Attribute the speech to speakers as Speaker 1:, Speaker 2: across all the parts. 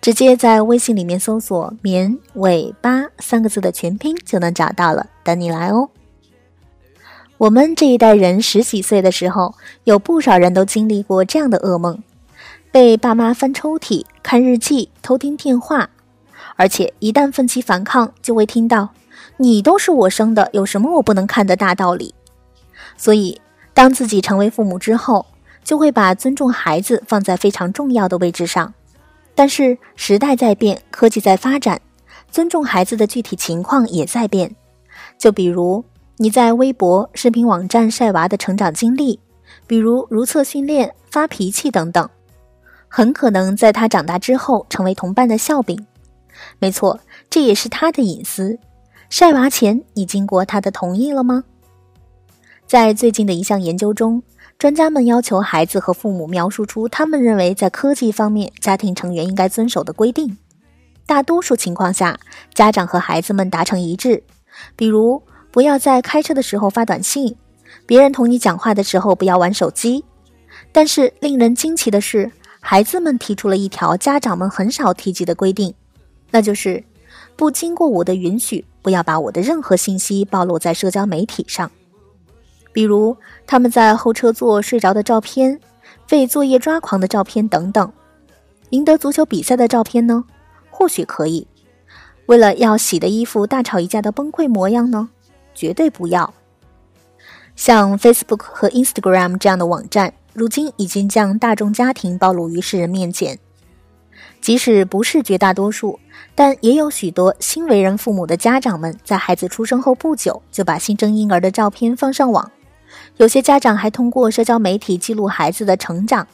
Speaker 1: 直接在微信里面搜索“棉尾巴”三个字的全拼就能找到了，等你来哦。我们这一代人十几岁的时候，有不少人都经历过这样的噩梦：被爸妈翻抽屉、看日记、偷听电话，而且一旦奋起反抗，就会听到“你都是我生的，有什么我不能看的大道理”。所以，当自己成为父母之后，就会把尊重孩子放在非常重要的位置上。但是时代在变，科技在发展，尊重孩子的具体情况也在变。就比如你在微博、视频网站晒娃的成长经历，比如如厕训练、发脾气等等，很可能在他长大之后成为同伴的笑柄。没错，这也是他的隐私。晒娃前，你经过他的同意了吗？在最近的一项研究中。专家们要求孩子和父母描述出他们认为在科技方面家庭成员应该遵守的规定。大多数情况下，家长和孩子们达成一致，比如不要在开车的时候发短信，别人同你讲话的时候不要玩手机。但是令人惊奇的是，孩子们提出了一条家长们很少提及的规定，那就是不经过我的允许，不要把我的任何信息暴露在社交媒体上。比如他们在后车座睡着的照片，为作业抓狂的照片等等，赢得足球比赛的照片呢？或许可以。为了要洗的衣服大吵一架的崩溃模样呢？绝对不要。像 Facebook 和 Instagram 这样的网站，如今已经将大众家庭暴露于世人面前。即使不是绝大多数，但也有许多新为人父母的家长们，在孩子出生后不久就把新生婴儿的照片放上网。有些家长还通过社交媒体记录孩子的成长，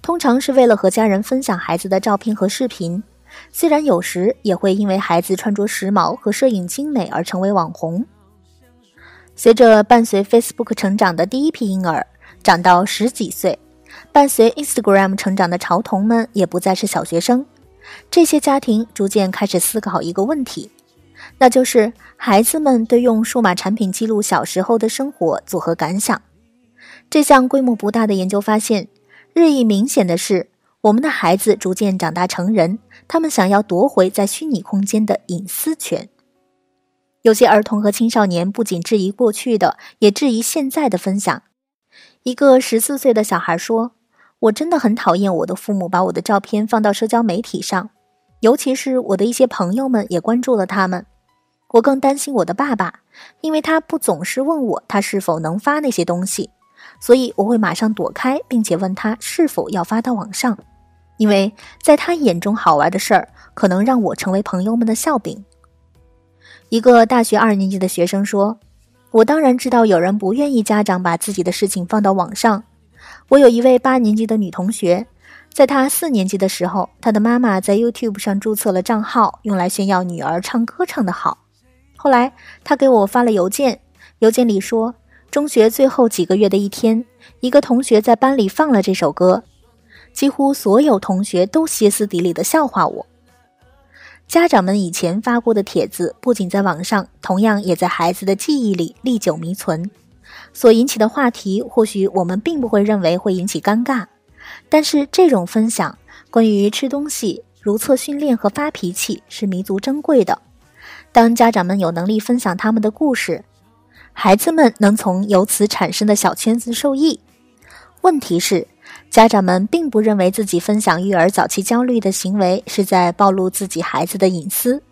Speaker 1: 通常是为了和家人分享孩子的照片和视频。虽然有时也会因为孩子穿着时髦和摄影精美而成为网红。随着伴随 Facebook 成长的第一批婴儿长到十几岁，伴随 Instagram 成长的潮童们也不再是小学生，这些家庭逐渐开始思考一个问题。那就是孩子们对用数码产品记录小时候的生活作何感想？这项规模不大的研究发现，日益明显的是，我们的孩子逐渐长大成人，他们想要夺回在虚拟空间的隐私权。有些儿童和青少年不仅质疑过去的，也质疑现在的分享。一个十四岁的小孩说：“我真的很讨厌我的父母把我的照片放到社交媒体上。”尤其是我的一些朋友们也关注了他们，我更担心我的爸爸，因为他不总是问我他是否能发那些东西，所以我会马上躲开，并且问他是否要发到网上，因为在他眼中好玩的事儿可能让我成为朋友们的笑柄。一个大学二年级的学生说：“我当然知道有人不愿意家长把自己的事情放到网上，我有一位八年级的女同学。”在她四年级的时候，她的妈妈在 YouTube 上注册了账号，用来炫耀女儿唱歌唱得好。后来，他给我发了邮件，邮件里说，中学最后几个月的一天，一个同学在班里放了这首歌，几乎所有同学都歇斯底里的笑话我。家长们以前发过的帖子，不仅在网上，同样也在孩子的记忆里历久弥存。所引起的话题，或许我们并不会认为会引起尴尬。但是这种分享，关于吃东西、如厕训练和发脾气，是弥足珍贵的。当家长们有能力分享他们的故事，孩子们能从由此产生的小圈子受益。问题是，家长们并不认为自己分享育儿早期焦虑的行为是在暴露自己孩子的隐私，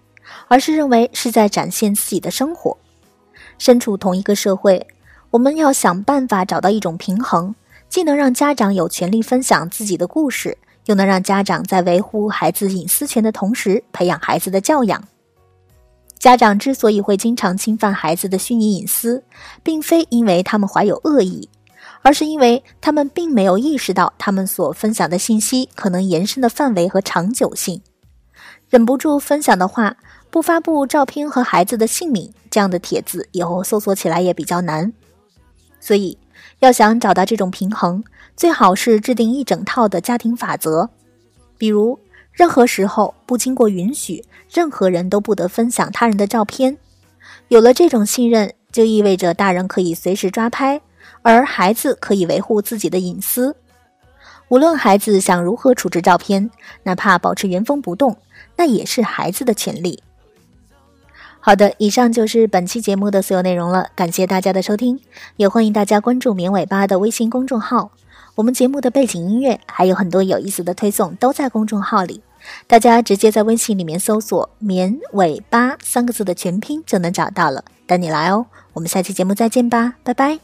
Speaker 1: 而是认为是在展现自己的生活。身处同一个社会，我们要想办法找到一种平衡。既能让家长有权利分享自己的故事，又能让家长在维护孩子隐私权的同时培养孩子的教养。家长之所以会经常侵犯孩子的虚拟隐私，并非因为他们怀有恶意，而是因为他们并没有意识到他们所分享的信息可能延伸的范围和长久性。忍不住分享的话，不发布照片和孩子的姓名，这样的帖子以后搜索起来也比较难。所以，要想找到这种平衡，最好是制定一整套的家庭法则，比如任何时候不经过允许，任何人都不得分享他人的照片。有了这种信任，就意味着大人可以随时抓拍，而孩子可以维护自己的隐私。无论孩子想如何处置照片，哪怕保持原封不动，那也是孩子的权利。好的，以上就是本期节目的所有内容了，感谢大家的收听，也欢迎大家关注“绵尾巴”的微信公众号。我们节目的背景音乐还有很多有意思的推送都在公众号里，大家直接在微信里面搜索“绵尾巴”三个字的全拼就能找到了，等你来哦。我们下期节目再见吧，拜拜。